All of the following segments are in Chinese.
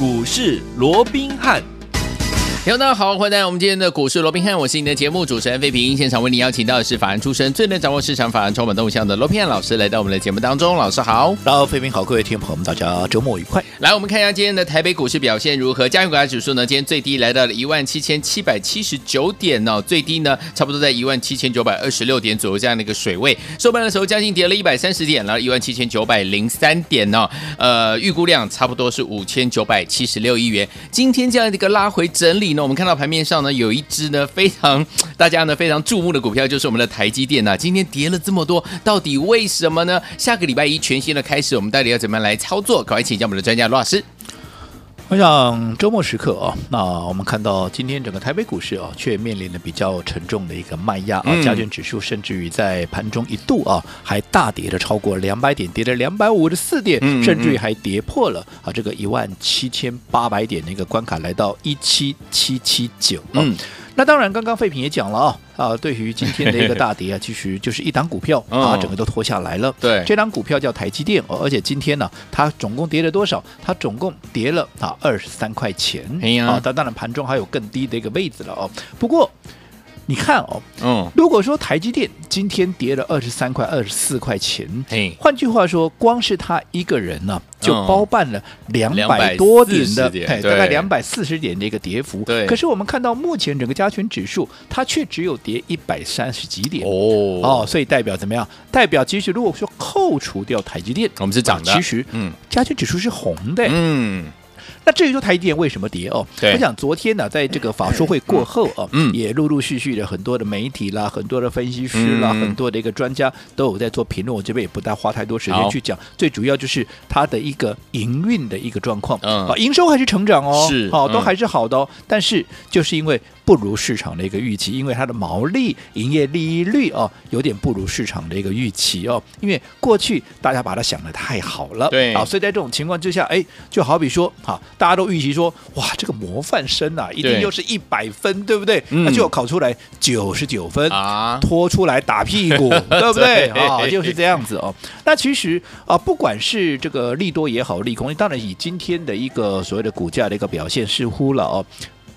股市罗宾汉。听众大家好，欢迎来到我们今天的股市罗宾汉，我是你的节目主持人费平。现场为你邀请到的是法案出身、最能掌握市场法案充满动向的罗宾汉老师，来到我们的节目当中。老师好，大家好，费平好，各位听众朋友们，大家周末愉快。来，我们看一下今天的台北股市表现如何？加权股价指数呢，今天最低来到了一万七千七百七十九点哦，最低呢差不多在一万七千九百二十六点左右这样的一个水位。收盘的时候将近跌了一百三十点，然后一万七千九百零三点哦。呃，预估量差不多是五千九百七十六亿元。今天这样的一个拉回整理呢，我们看到盘面上。呢有一只呢非常大家呢非常注目的股票，就是我们的台积电呐、啊。今天跌了这么多，到底为什么呢？下个礼拜一全新的开始，我们到底要怎么样来操作？赶快请教我们的专家罗老师。我想周末时刻啊，那我们看到今天整个台北股市啊，却面临了比较沉重的一个卖压啊，加权指数甚至于在盘中一度啊，还大跌了超过两百点，跌了两百五十四点，甚至于还跌破了啊这个一万七千八百点的一个关卡，来到一七七七九。嗯。那当然，刚刚废品也讲了啊啊，对于今天的一个大跌啊，其实就是一档股票啊，整个都拖下来了。对，这档股票叫台积电，而且今天呢，它总共跌了多少？它总共跌了啊二十三块钱。哎呀，啊，当然盘中还有更低的一个位置了哦。不过。你看哦，嗯，如果说台积电今天跌了二十三块、二十四块钱，嘿，换句话说，光是他一个人呢，就包办了两百多点的，哎，大概两百四十点的一个跌幅。对，可是我们看到目前整个加权指数，它却只有跌一百三十几点。哦哦，所以代表怎么样？代表其实如果说扣除掉台积电，我们是涨的。其实，嗯，加权指数是红的。嗯。那至于说台积电为什么跌哦？我想昨天呢，在这个法说会过后啊，嗯，也陆陆续续的很多的媒体啦，很多的分析师啦，很多的一个专家都有在做评论。我这边也不大花太多时间去讲，最主要就是它的一个营运的一个状况，嗯，啊，营收还是成长哦，是，好，都还是好的哦，但是就是因为。不如市场的一个预期，因为它的毛利、营业利率哦，有点不如市场的一个预期哦。因为过去大家把它想的太好了，对，啊，所以在这种情况之下，哎，就好比说，哈，大家都预期说，哇，这个模范生啊，一定又是一百分，对，对不对？那就考出来九十九分啊，拖出来打屁股，对不对？啊，就是这样子哦。那其实啊，不管是这个利多也好，利空，当然以今天的一个所谓的股价的一个表现，似乎了哦，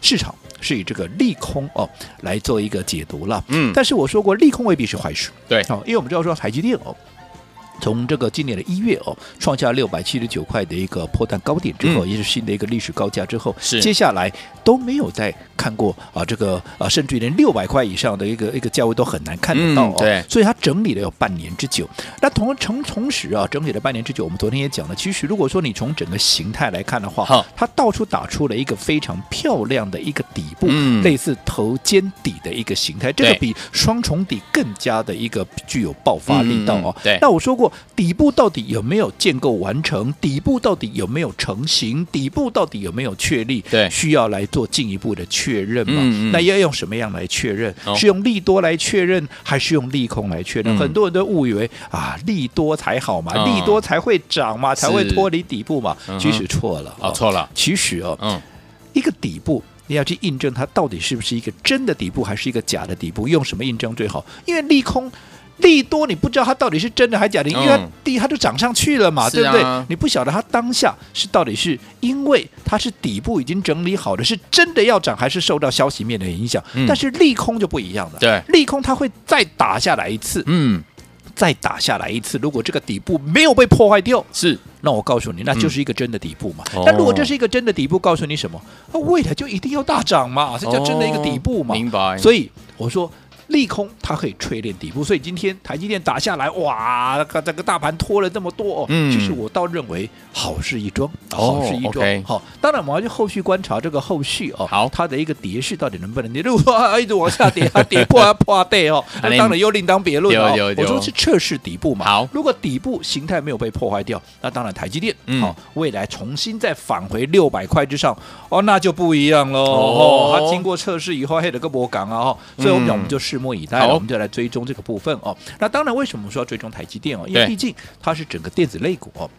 市场。是以这个利空哦来做一个解读了，嗯，但是我说过利空未必是坏事，对，哦，因为我们知道说台积电哦。从这个今年的一月哦，创下六百七十九块的一个破蛋高点之后，嗯、也是新的一个历史高价之后，是接下来都没有再看过啊，这个啊，甚至于连六百块以上的一个一个价位都很难看得到哦。嗯、对，所以它整理了有半年之久。那同从同时啊，整理了半年之久，我们昨天也讲了，其实如果说你从整个形态来看的话，好它到处打出了一个非常漂亮的一个底部，嗯、类似头肩底的一个形态，这个比双重底更加的一个具有爆发力道哦。对，那我说过。底部到底有没有建构完成？底部到底有没有成型？底部到底有没有确立？对，需要来做进一步的确认嘛？嗯嗯，那要用什么样来确认？哦、是用利多来确认，还是用利空来确认？嗯、很多人都误以为啊，利多才好嘛，哦、利多才会涨嘛，才会脱离底部嘛。其实错了，哦，错了。其实哦，嗯，一个底部你要去印证它到底是不是一个真的底部，还是一个假的底部？用什么印证最好？因为利空。利多你不知道它到底是真的还是假的，因为它第一它就涨上去了嘛，对不对？你不晓得它当下是到底是因为它是底部已经整理好的，是真的要涨，还是受到消息面的影响？但是利空就不一样了，对，利空它会再打下来一次，嗯，再打下来一次。如果这个底部没有被破坏掉，是，那我告诉你，那就是一个真的底部嘛。但如果这是一个真的底部，告诉你什么？那未来就一定要大涨嘛，这叫真的一个底部嘛。明白。所以我说。利空它可以锤炼底部，所以今天台积电打下来，哇，这个这个大盘拖了这么多哦，嗯，其实我倒认为好事一桩，好事一桩。好，当然我们要去后续观察这个后续哦，好，它的一个跌势到底能不能跌？如果说 一直往下跌，它跌破啊破啊跌哦，那当然又另当别论哦。我说是测试底部嘛，好，如果底部形态没有被破坏掉，那当然台积电好，未来重新再返回六百块之上，哦，那就不一样喽。哦，它经过测试以后，黑的个波港啊，所以我们讲我们就拭目以待，我们就来追踪这个部分哦。那当然，为什么说要追踪台积电哦？因为毕竟它是整个电子类股哦。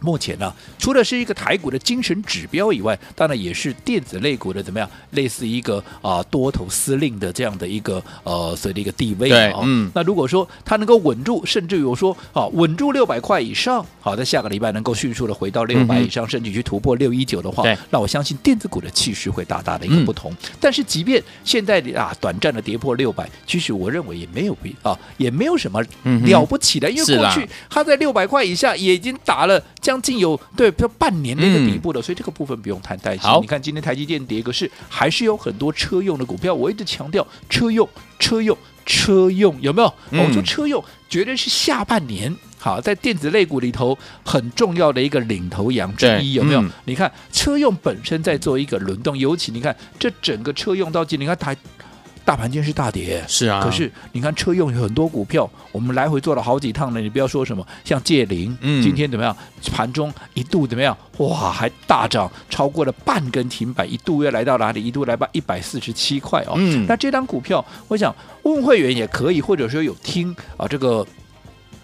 目前呢、啊，除了是一个台股的精神指标以外，当然也是电子类股的怎么样，类似一个啊多头司令的这样的一个呃所谓的一个地位对啊。嗯。那如果说它能够稳住，甚至于我说啊稳住六百块以上，好，在下个礼拜能够迅速的回到六百以上，嗯、甚至去突破六一九的话，那我相信电子股的气势会大大的一个不同。嗯、但是即便现在啊短暂的跌破六百，其实我认为也没有必啊也没有什么了不起的，嗯、因为过去它在六百块以下也已经打了。将近有对，比如半年的一个底部了，嗯、所以这个部分不用太担心。好你看今天台积电跌，可是还是有很多车用的股票。我一直强调车用、车用、车用，有没有？嗯、我说车用绝对是下半年好在电子类股里头很重要的一个领头羊之一，有没有？嗯、你看车用本身在做一个轮动，尤其你看这整个车用到今，你看台。大盘今天是大跌，是啊。可是你看车用有很多股票，我们来回做了好几趟了。你不要说什么像借零，嗯，今天怎么样？盘中一度怎么样？哇，还大涨，超过了半根停板，一度要来到哪里？一度来到一百四十七块哦。嗯，那这张股票，我想问会员也可以，或者说有听啊这个。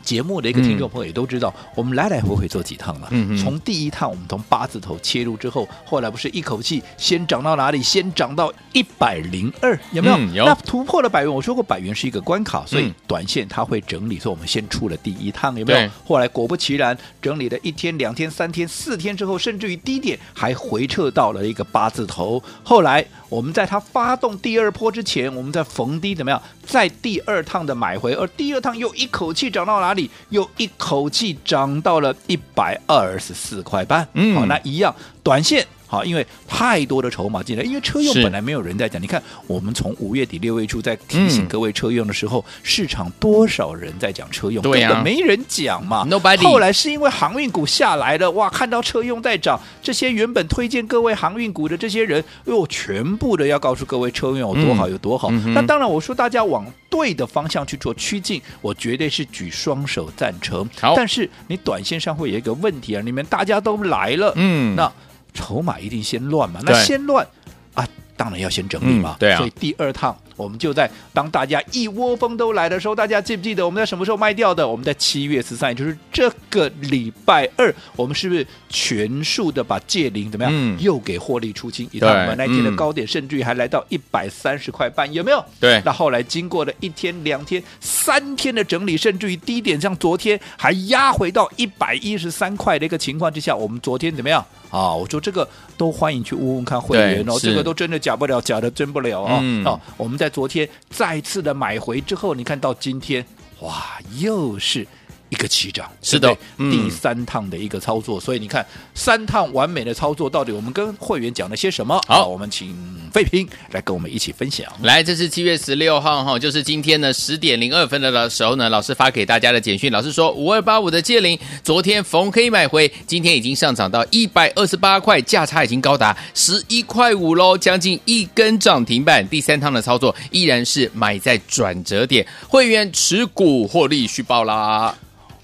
节目的一个听众朋友也都知道，嗯、我们来来回回做几趟了。嗯嗯，从第一趟我们从八字头切入之后，后来不是一口气先涨到哪里？先涨到一百零二，有没有？嗯、有。那突破了百元，我说过百元是一个关卡，所以短线它会整理。所以我们先出了第一趟，有没有？对后来果不其然，整理了一天、两天、三天、四天之后，甚至于低点还回撤到了一个八字头。后来我们在它发动第二波之前，我们在逢低怎么样？在第二趟的买回，而第二趟又一口气涨到哪里？又一口气涨到了一百二十四块半，嗯，好，那一样短线。好，因为太多的筹码进来，因为车用本来没有人在讲。你看，我们从五月底六月初在提醒各位车用的时候，嗯、市场多少人在讲车用？对呀、啊，没人讲嘛。Nobody。后来是因为航运股下来了，哇，看到车用在涨，这些原本推荐各位航运股的这些人，又，全部的要告诉各位车用有多好有多好。嗯、那当然，我说大家往对的方向去做趋近，我绝对是举双手赞成。好，但是你短线上会有一个问题啊，你们大家都来了，嗯，那。筹码一定先乱嘛？那先乱啊，当然要先整理嘛。对啊，所以第二趟。我们就在当大家一窝蜂都来的时候，大家记不记得我们在什么时候卖掉的？我们在七月十三，也就是这个礼拜二，我们是不是全数的把借零怎么样？嗯、又给获利出清？我们那天的高点，甚至于还来到一百三十块半，有没有？对。那后来经过了一天、两天、三天的整理，甚至于低点，像昨天还压回到一百一十三块的一个情况之下，我们昨天怎么样？啊，我说这个都欢迎去问问看会员哦，这个都真的假不了，假的真不了啊！嗯、啊，我们在在昨天再次的买回之后，你看到今天，哇，又是。一个起涨，是的，嗯、第三趟的一个操作，所以你看三趟完美的操作，到底我们跟会员讲了些什么？好，我们请费平来跟我们一起分享。来，这是七月十六号哈，就是今天呢十点零二分的时候呢，老师发给大家的简讯，老师说五二八五的借零，昨天逢黑买回，今天已经上涨到一百二十八块，价差已经高达十一块五喽，将近一根涨停板。第三趟的操作依然是买在转折点，会员持股获利续报啦。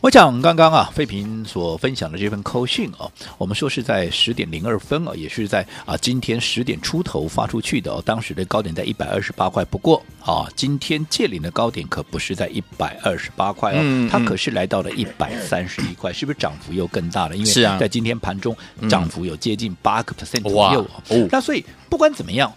我讲刚刚啊，费平所分享的这份扣讯啊，我们说是在十点零二分啊，也是在啊今天十点出头发出去的哦。当时的高点在一百二十八块，不过啊，今天借领的高点可不是在一百二十八块哦，它可是来到了一百三十一块，是不是涨幅又更大了？因为在今天盘中涨幅有接近八个 percent 左右哦。那所以不管怎么样，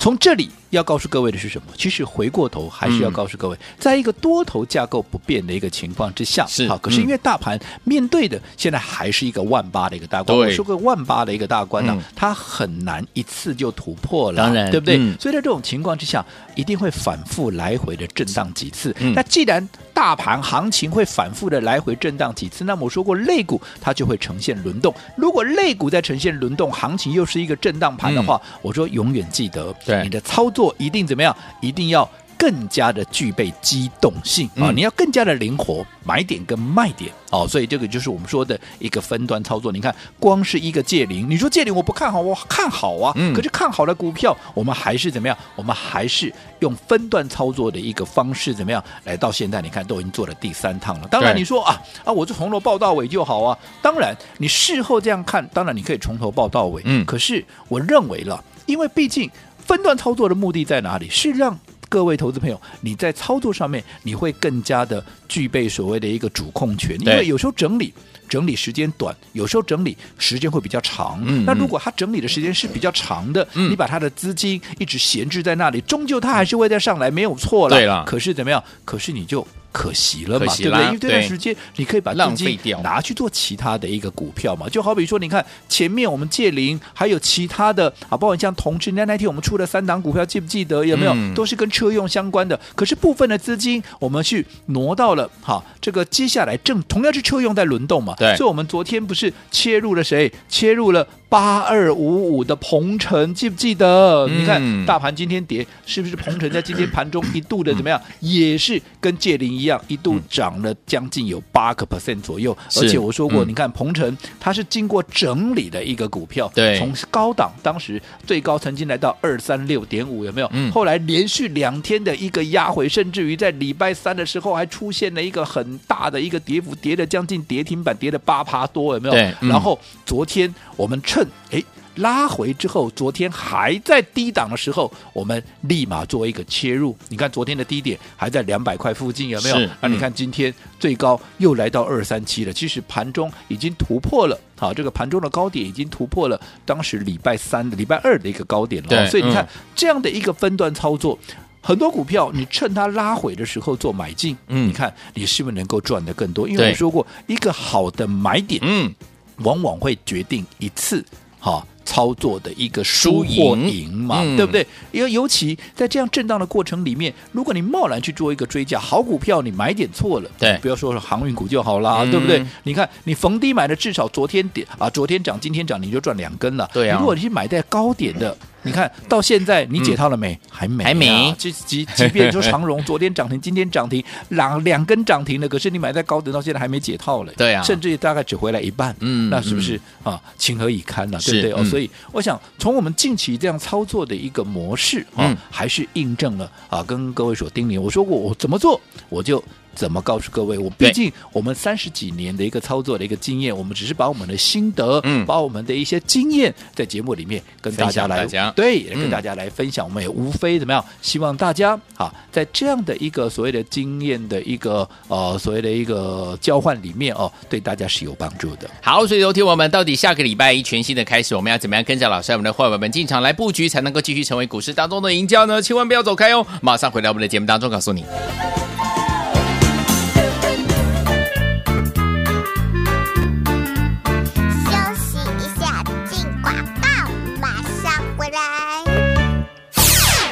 从这里。要告诉各位的是什么？其实回过头还是要告诉各位，嗯、在一个多头架构不变的一个情况之下，是好。可是因为大盘面对的现在还是一个万八的一个大关，对我说过万八的一个大关呢、啊，嗯、它很难一次就突破了，当然，对不对？嗯、所以在这种情况之下，一定会反复来回的震荡几次。嗯、那既然大盘行情会反复的来回震荡几次，那么我说过，类股它就会呈现轮动。如果类股在呈现轮动，行情又是一个震荡盘的话，嗯、我说永远记得对你的操作。做一定怎么样？一定要更加的具备机动性啊！你要更加的灵活，买点跟卖点哦。所以这个就是我们说的一个分段操作。你看，光是一个借零，你说借零我不看好，我看好啊。嗯。可是看好的股票，我们还是怎么样？我们还是用分段操作的一个方式，怎么样？来到现在，你看都已经做了第三趟了。当然你说啊啊，我就从头报到尾就好啊。当然，你事后这样看，当然你可以从头报到尾。嗯。可是我认为了，因为毕竟。分段操作的目的在哪里？是让各位投资朋友，你在操作上面你会更加的具备所谓的一个主控权，因为有时候整理。整理时间短，有时候整理时间会比较长。嗯，那如果他整理的时间是比较长的，嗯，你把他的资金一直闲置在那里，终究他还是会再上来，没有错了。对了，可是怎么样？可是你就。可惜了嘛，对不对？因为这段时间你可以把资金拿去做其他的一个股票嘛，就好比说，你看前面我们借零，还有其他的啊，包括像同志那那天我们出了三档股票，记不记得？有没有？都是跟车用相关的。可是部分的资金我们去挪到了哈，这个接下来正同样是车用在轮动嘛，对。所以我们昨天不是切入了谁？切入了。八二五五的鹏程记不记得？嗯、你看大盘今天跌，是不是鹏程在今天盘中一度的怎么样？也是跟界林一样，一度涨了将近有八个 percent 左右。而且我说过，嗯、你看鹏程它是经过整理的一个股票，对，从高档当时最高曾经来到二三六点五，有没有？嗯、后来连续两天的一个压回，甚至于在礼拜三的时候还出现了一个很大的一个跌幅，跌了将近跌停板，跌了八趴多，有没有？对嗯、然后昨天我们趁哎，拉回之后，昨天还在低档的时候，我们立马做一个切入。你看昨天的低点还在两百块附近，有没有？那、嗯啊、你看今天最高又来到二三七了。其实盘中已经突破了，好，这个盘中的高点已经突破了当时礼拜三的、礼拜二的一个高点了。所以你看、嗯、这样的一个分段操作，很多股票你趁它拉回的时候做买进，嗯，你看你是不是能够赚得更多？因为我说过，一个好的买点，嗯，往往会决定一次。哈，操作的一个输或赢嘛，嗯、对不对？因为尤其在这样震荡的过程里面，如果你贸然去做一个追加，好股票你买点错了，对，不要说是航运股就好啦，嗯、对不对？你看你逢低买的，至少昨天点啊，昨天涨，今天涨，你就赚两根了。对啊，如果你去买在高点的。你看到现在，你解套了没？嗯、还没、啊，还没。即即即便说长荣 昨天涨停，今天涨停，两两根涨停了，可是你买在高点，到现在还没解套了。对啊，甚至于大概只回来一半。嗯，那是不是、嗯、啊？情何以堪呢？对不对？哦，所以我想从我们近期这样操作的一个模式啊，嗯、还是印证了啊，跟各位所叮咛，我说过我怎么做，我就。怎么告诉各位？我毕竟我们三十几年的一个操作的一个经验，我们只是把我们的心得，嗯，把我们的一些经验在节目里面跟大家来讲，对，跟大家来分享。我们也无非怎么样？希望大家啊，在这样的一个所谓的经验的一个呃所谓的一个交换里面哦，对大家是有帮助的。好，所以有听我们到底下个礼拜一全新的开始，我们要怎么样跟着老师我们的伙伴们进场来布局，才能够继续成为股市当中的赢家呢？千万不要走开哦！马上回到我们的节目当中，告诉你。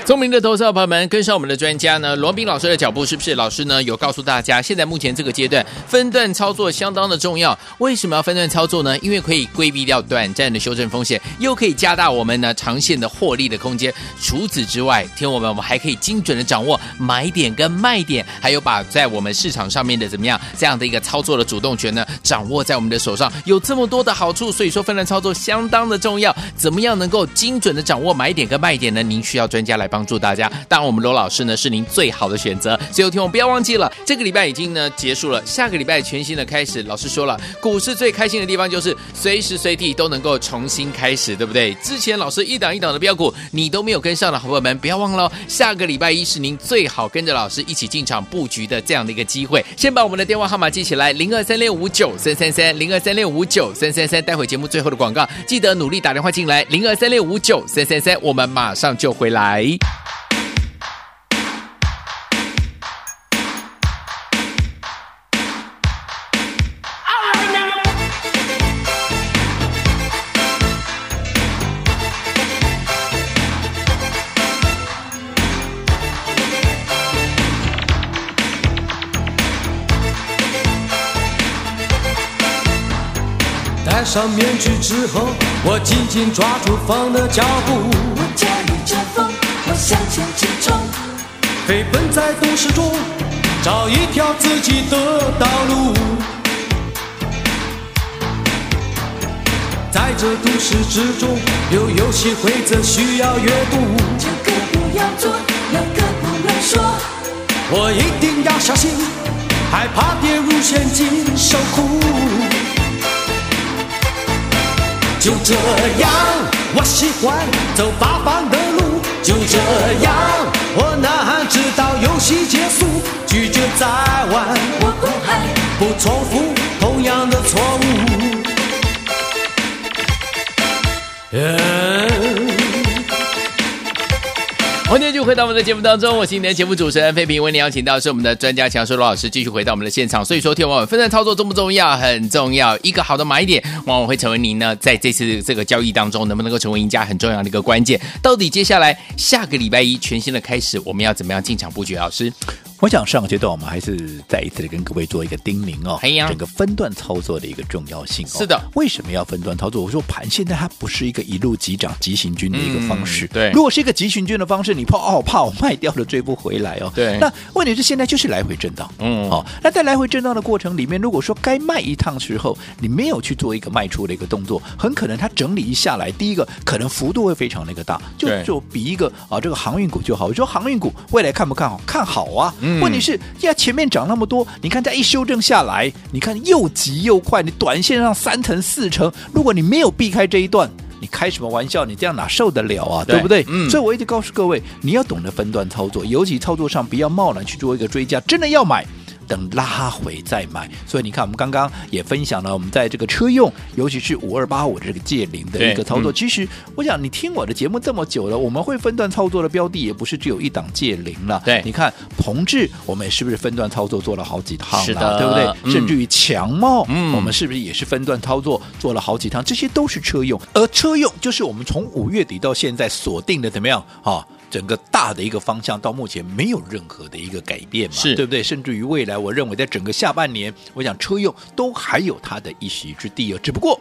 聪明的投资者朋友们，跟上我们的专家呢，罗宾老师的脚步，是不是？老师呢有告诉大家，现在目前这个阶段分段操作相当的重要。为什么要分段操作呢？因为可以规避掉短暂的修正风险，又可以加大我们呢长线的获利的空间。除此之外，听我们，我们还可以精准的掌握买点跟卖点，还有把在我们市场上面的怎么样这样的一个操作的主动权呢，掌握在我们的手上，有这么多的好处。所以说，分段操作相当的重要。怎么样能够精准的掌握买点跟卖点呢？您需要专家来帮。帮助大家，当然我们罗老师呢是您最好的选择。所以有听我不要忘记了，这个礼拜已经呢结束了，下个礼拜全新的开始。老师说了，股市最开心的地方就是随时随地都能够重新开始，对不对？之前老师一档一档的标股你都没有跟上的好朋友们，不要忘了，下个礼拜一是您最好跟着老师一起进场布局的这样的一个机会。先把我们的电话号码记起来，零二三六五九三三三，零二三六五九三三三。待会节目最后的广告，记得努力打电话进来，零二三六五九三三三，我们马上就回来。戴上面具之后，我紧紧抓住风的脚步。向前直冲，飞奔在都市中，找一条自己的道路。在这都市之中，有游戏规则需要阅读。这个不要做，那个不能说。我一定要小心，害怕跌入陷阱受苦。就这样，我喜欢走八方的路。就这样，我呐喊直到游戏结束，拒绝再玩，我不重复同样的错误。Yeah. 欢迎继续回到我们的节目当中，我是今天的节目主持人费平，为您邀请到是我们的专家强叔罗老师，继续回到我们的现场。所以说，听我们分散操作重不重要？很重要。一个好的买点，往往会成为您呢在这次这个交易当中能不能够成为赢家很重要的一个关键。到底接下来下个礼拜一全新的开始，我们要怎么样进场布局？老师？我想上个阶段我们还是再一次的跟各位做一个叮咛哦，呀整个分段操作的一个重要性哦。是的，为什么要分段操作？我说盘现在它不是一个一路急涨急行军的一个方式。嗯、对，如果是一个急行军的方式，你怕哦怕我卖掉了追不回来哦。对，那问题是现在就是来回震荡。嗯，好、哦，那在来回震荡的过程里面，如果说该卖一趟时候，你没有去做一个卖出的一个动作，很可能它整理一下来，第一个可能幅度会非常的一个大，就就比一个啊这个航运股就好。我说航运股未来看不看好？看好啊。嗯、问题是。前面涨那么多，你看它一修正下来，你看又急又快，你短线上三成四成，如果你没有避开这一段，你开什么玩笑？你这样哪受得了啊？对，对不对？嗯。所以我一直告诉各位，你要懂得分段操作，尤其操作上不要贸然去做一个追加，真的要买。等拉回再买，所以你看，我们刚刚也分享了我们在这个车用，尤其是五二八五这个借零的一个操作。嗯、其实，我想你听我的节目这么久了，我们会分段操作的标的也不是只有一档借零了。对，你看同志，我们是不是分段操作做了好几趟了？是的，对不对？嗯、甚至于强茂，嗯，我们是不是也是分段操作做了好几趟？这些都是车用，而车用就是我们从五月底到现在锁定的怎么样啊？整个大的一个方向到目前没有任何的一个改变嘛，对不对？甚至于未来，我认为在整个下半年，我想车用都还有它的一席之地哦。只不过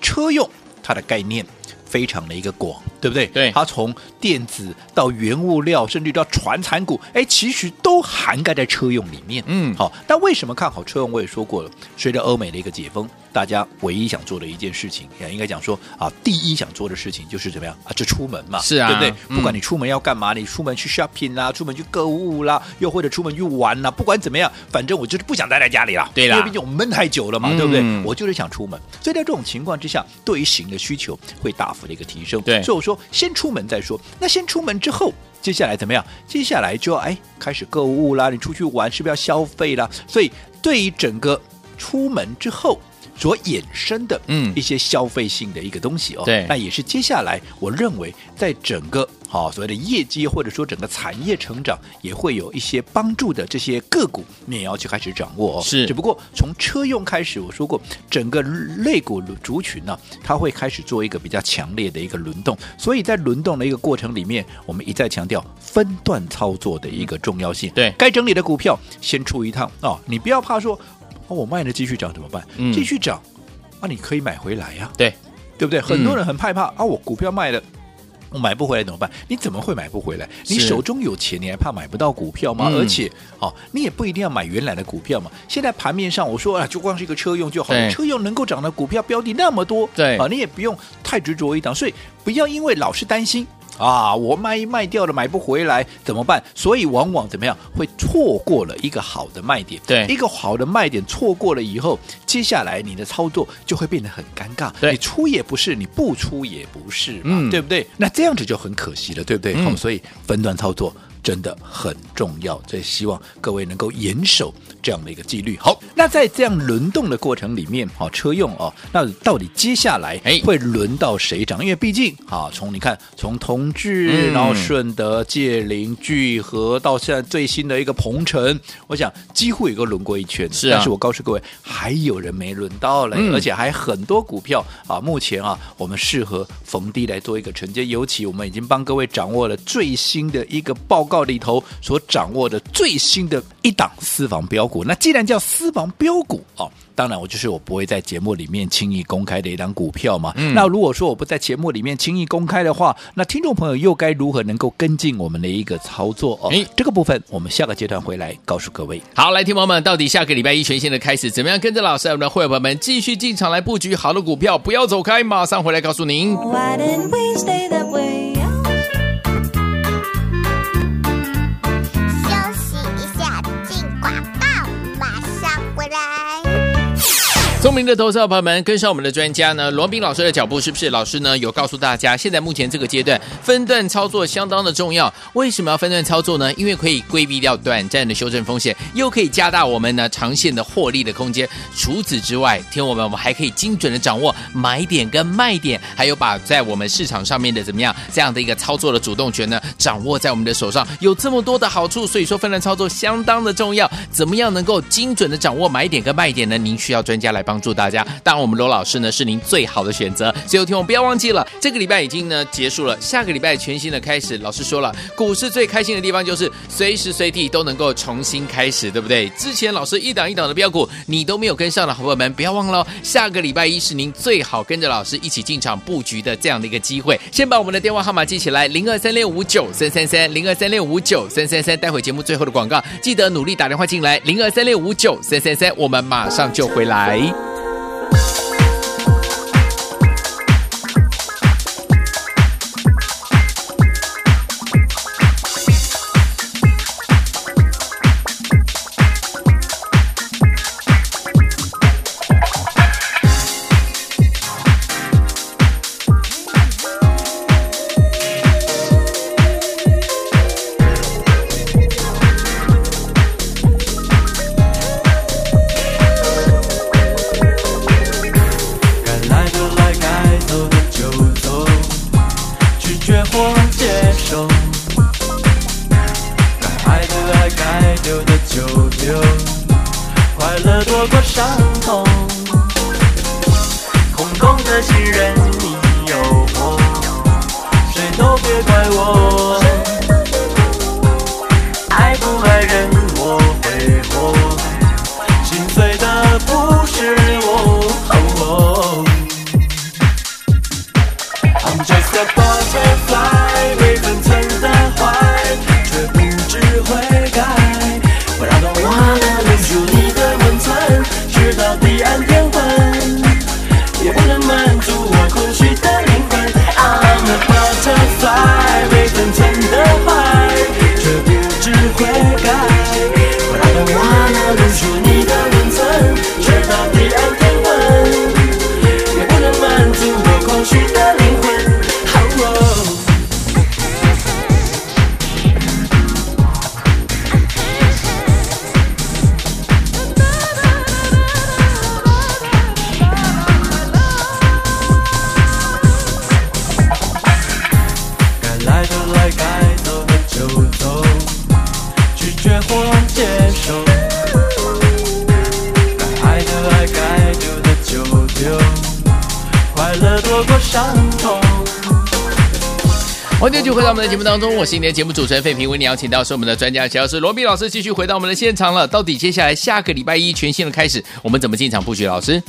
车用它的概念非常的一个广，对不对？对，它从电子到原物料，甚至到传产股，哎，其实都涵盖在车用里面。嗯，好，但为什么看好车用？我也说过了，随着欧美的一个解封。大家唯一想做的一件事情，也应该讲说啊，第一想做的事情就是怎么样啊？就出门嘛，是啊，对不对？嗯、不管你出门要干嘛，你出门去 shopping 啦，出门去购物啦，又或者出门去玩啦，不管怎么样，反正我就是不想待在家里了。对啦，因为毕竟我闷太久了嘛，对不对？嗯、我就是想出门，所以在这种情况之下，对于行的需求会大幅的一个提升。对，所以我说先出门再说。那先出门之后，接下来怎么样？接下来就要哎开始购物啦，你出去玩是不是要消费啦？所以对于整个出门之后。所衍生的嗯一些消费性的一个东西哦，对，那也是接下来我认为在整个好、哦、所谓的业绩或者说整个产业成长也会有一些帮助的这些个股，你也要去开始掌握哦。是，只不过从车用开始，我说过整个类股族群呢、啊，它会开始做一个比较强烈的一个轮动，所以在轮动的一个过程里面，我们一再强调分段操作的一个重要性。对，该整理的股票先出一趟哦，你不要怕说。哦，我卖了继续涨怎么办？嗯、继续涨，啊，你可以买回来呀、啊，对对不对？很多人很害怕、嗯、啊，我股票卖了，我买不回来怎么办？你怎么会买不回来？你手中有钱，你还怕买不到股票吗？嗯、而且，哦，你也不一定要买原来的股票嘛。现在盘面上，我说啊，就光是一个车用就好了，车用能够涨的股票标的那么多，对啊，你也不用太执着一档，所以不要因为老是担心。啊，我卖一卖掉了，买不回来怎么办？所以往往怎么样会错过了一个好的卖点？对，一个好的卖点错过了以后，接下来你的操作就会变得很尴尬。对，你出也不是，你不出也不是嘛，嗯，对不对？那这样子就很可惜了，对不对？所以分段操作。真的很重要，所以希望各位能够严守这样的一个纪律。好，那在这样轮动的过程里面，好，车用哦，那到底接下来会轮到谁涨？因为毕竟啊，从你看，从同致，然后顺德、界林、聚合，到现在最新的一个鹏程，我想几乎也都轮过一圈。是啊，但是我告诉各位，还有人没轮到嘞，而且还很多股票啊，目前啊，我们适合逢低来做一个承接，尤其我们已经帮各位掌握了最新的一个报告。里头所掌握的最新的一档私房标股，那既然叫私房标股哦，当然我就是我不会在节目里面轻易公开的一档股票嘛。嗯、那如果说我不在节目里面轻易公开的话，那听众朋友又该如何能够跟进我们的一个操作哦？诶这个部分我们下个阶段回来告诉各位。好，来，听朋友们，到底下个礼拜一全新的开始，怎么样跟着老师我们的会员朋友们继续进场来布局好的股票？不要走开，马上回来告诉您。从聪明的投资者朋友们，跟上我们的专家呢，罗宾老师的脚步，是不是？老师呢有告诉大家，现在目前这个阶段分段操作相当的重要。为什么要分段操作呢？因为可以规避掉短暂的修正风险，又可以加大我们呢长线的获利的空间。除此之外，听我们，我们还可以精准的掌握买点跟卖点，还有把在我们市场上面的怎么样这样的一个操作的主动权呢，掌握在我们的手上，有这么多的好处。所以说，分段操作相当的重要。怎么样能够精准的掌握买点跟卖点呢？您需要专家来帮帮助大家。当然，我们罗老师呢是您最好的选择。最后，听我不要忘记了，这个礼拜已经呢结束了，下个礼拜全新的开始。老师说了，股市最开心的地方就是随时随地都能够重新开始，对不对？之前老师一档一档的标股你都没有跟上的好朋友们，不要忘了，下个礼拜一是您最好跟着老师一起进场布局的这样的一个机会。先把我们的电话号码记起来：零二三六五九三三三，零二三六五九三三三。待会节目最后的广告，记得努力打电话进来，零二三六五九三三三。我们马上就回来。欢迎继续回到我们的节目当中，我是你的节目主持人费平，为你邀请到是我们的专家，乔是罗比老师，继续回到我们的现场了。到底接下来下个礼拜一全新的开始，我们怎么进场布局？老师？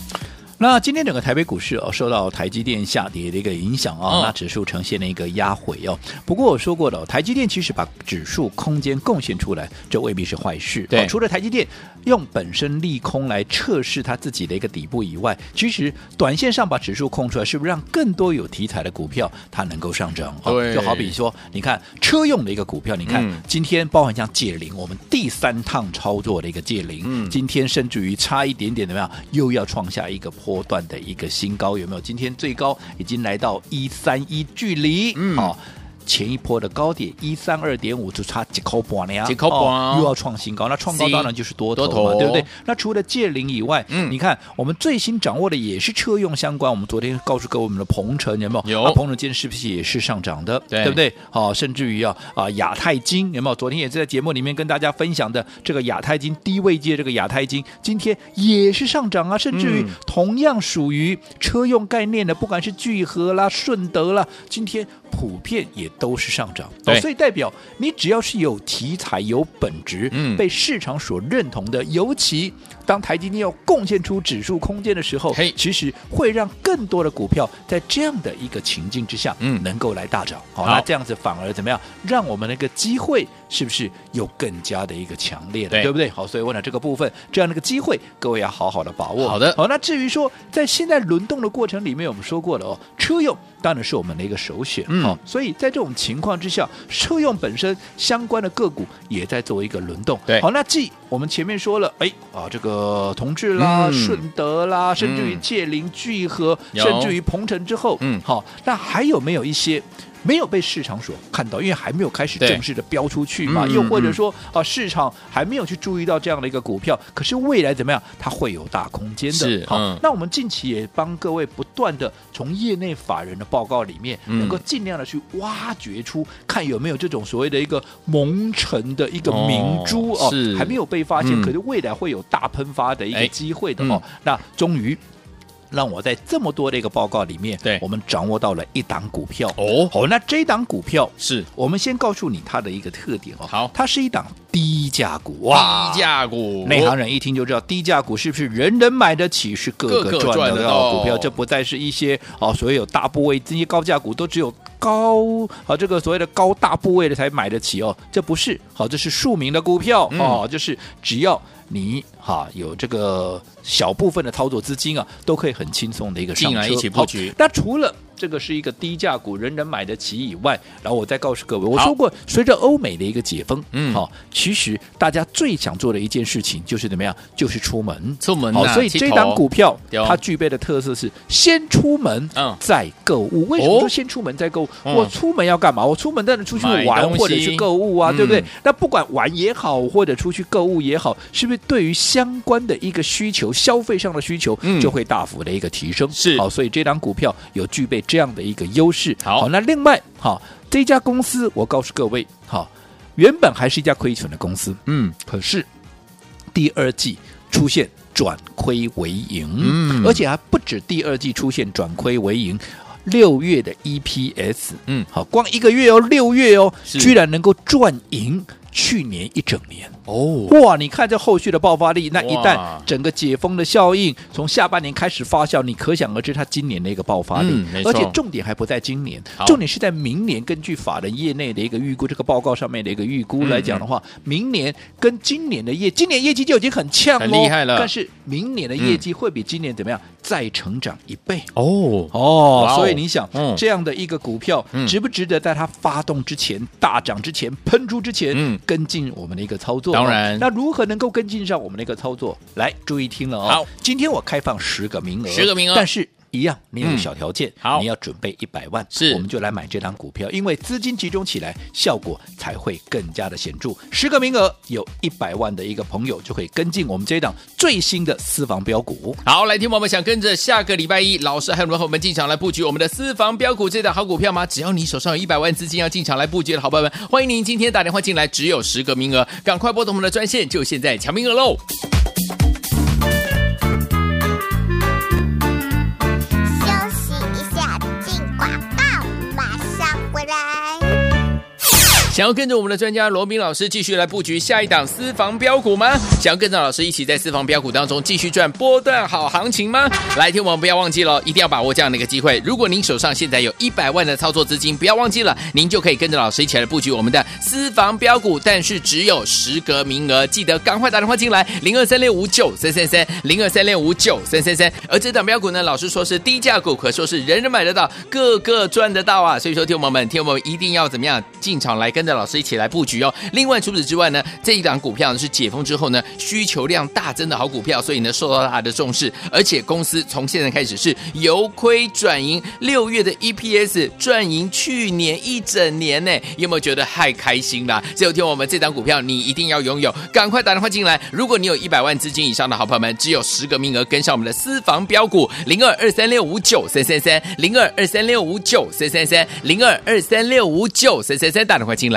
那今天整个台北股市哦，受到台积电下跌的一个影响啊、哦，那指数呈现了一个压回哦。不过我说过了，台积电其实把指数空间贡献出来，这未必是坏事。对，除了台积电用本身利空来测试它自己的一个底部以外，其实短线上把指数空出来，是不是让更多有题材的股票它能够上涨？对，就好比说，你看车用的一个股票，你看、嗯、今天包含像借零，我们第三趟操作的一个借零，嗯，今天甚至于差一点点怎么样，又要创下一个。波段的一个新高有没有？今天最高已经来到一三一，距离嗯。好前一波的高点一三二点五就差几口半了呀，几口半又要创新高，那创高当然就是多头嘛，多头对不对？那除了借零以外，嗯，你看我们最新掌握的也是车用相关。我们昨天告诉各位，我们的鹏程有没有？有。那鹏程今天是不是也是上涨的？对，对不对？好，甚至于啊啊亚太金有没有？昨天也是在节目里面跟大家分享的这个亚太金低位界这个亚太金，今天也是上涨啊，甚至于同样属于车用概念的，不管是聚合啦、顺德啦，今天。普遍也都是上涨，哦，所以代表你只要是有题材、有本质，嗯，被市场所认同的，尤其当台积电要贡献出指数空间的时候，其实会让更多的股票在这样的一个情境之下，嗯，能够来大涨，好，那这样子反而怎么样？让我们那个机会是不是有更加的一个强烈的，对，对不对？好，所以问了这个部分，这样的一个机会，各位要好好的把握。好的，好，那至于说在现在轮动的过程里面，我们说过了哦，车用当然是我们的一个首选。嗯，好，所以在这种种情况之下，车用本身相关的个股也在做一个轮动。对，好，那既我们前面说了，哎啊，这个同志啦、顺、嗯、德啦，甚至于界霖、聚合，甚至于鹏程之后，嗯，好，那还有没有一些？没有被市场所看到，因为还没有开始正式的标出去嘛，又或者说啊，市场还没有去注意到这样的一个股票，可是未来怎么样，它会有大空间的。是，好，嗯、那我们近期也帮各位不断的从业内法人的报告里面，能够尽量的去挖掘出，看有没有这种所谓的一个蒙尘的一个明珠哦，是还没有被发现，可是未来会有大喷发的一个机会的哦。那终于。让我在这么多的一个报告里面，对，我们掌握到了一档股票哦。好，那这档股票是我们先告诉你它的一个特点哦。好，它是一档低价股哇，低价股，内行人一听就知道，低价股是不是人人买得起，是个个赚得到的股票？这不再是一些哦，所谓有大部位这些高价股都只有高啊这个所谓的高大部位的才买得起哦，这不是好，这是庶民的股票哦，就是只要。你哈有这个小部分的操作资金啊，都可以很轻松的一个上车。进来一起布局。那除了这个是一个低价股，人人买得起以外，然后我再告诉各位，我说过，随着欧美的一个解封，嗯，好，其实大家最想做的一件事情就是怎么样？就是出门，出门。好，所以这档股票它具备的特色是先出门，嗯，再购物。为什么说先出门再购物？我出门要干嘛？我出门当然出去玩或者是购物啊，对不对？那不管玩也好，或者出去购物也好，是不是对于相关的一个需求、消费上的需求就会大幅的一个提升？是。好，所以这档股票有具备。这样的一个优势，好，好，那另外，好，这家公司，我告诉各位，好，原本还是一家亏损的公司，嗯，可是第二季出现转亏为盈，嗯，而且还不止第二季出现转亏为盈，六月的 EPS，嗯，好，光一个月哦，六月哦，居然能够赚赢。去年一整年哦，哇！你看这后续的爆发力，那一旦整个解封的效应从下半年开始发酵，你可想而知它今年的一个爆发力。嗯、而且重点还不在今年，重点是在明年。根据法人业内的一个预估，这个报告上面的一个预估来讲的话，嗯、明年跟今年的业，今年业绩就已经很呛了，厉害了。但是明年的业绩会比今年怎么样？再成长一倍哦哦，所以你想、嗯、这样的一个股票，嗯、值不值得在它发动之前、大涨之前、喷出之前？嗯跟进我们的一个操作，当然，那如何能够跟进上我们的一个操作？来，注意听了哦。好，今天我开放十个名额，十个名额，但是。一样，你有小条件，好，你要准备一百万，是，我们就来买这档股票，因为资金集中起来，效果才会更加的显著。十个名额，有一百万的一个朋友就可以跟进我们这一档最新的私房标股。好，来听我们想跟着下个礼拜一，老师还有罗和我们进场来布局我们的私房标股这档好股票吗？只要你手上有一百万资金要进场来布局的好朋友们，欢迎您今天打电话进来，只有十个名额，赶快拨通我们的专线，就现在抢名额喽！想要跟着我们的专家罗宾老师继续来布局下一档私房标股吗？想要跟着老师一起在私房标股当中继续赚波段好行情吗？来听我们不要忘记了，一定要把握这样的一个机会。如果您手上现在有一百万的操作资金，不要忘记了，您就可以跟着老师一起来布局我们的私房标股，但是只有十个名额，记得赶快打电话进来，零二三六五九三三三，零二三六五九三三三。而这档标股呢，老师说是低价股，可说是人人买得到，个个赚得到啊！所以说，听我们，听我们一定要怎么样进场来跟。跟老师一起来布局哦。另外，除此之外呢，这一档股票呢是解封之后呢需求量大增的好股票，所以呢受到大家的重视。而且公司从现在开始是由亏转盈，六月的 EPS 赚盈去年一整年呢，有没有觉得太开心了？只有听我们这档股票你一定要拥有，赶快打电话进来。如果你有一百万资金以上的好朋友们，只有十个名额跟上我们的私房标股零二二三六五九三三三零二二三六五九三三三零二二三六五九三三三打电话进来。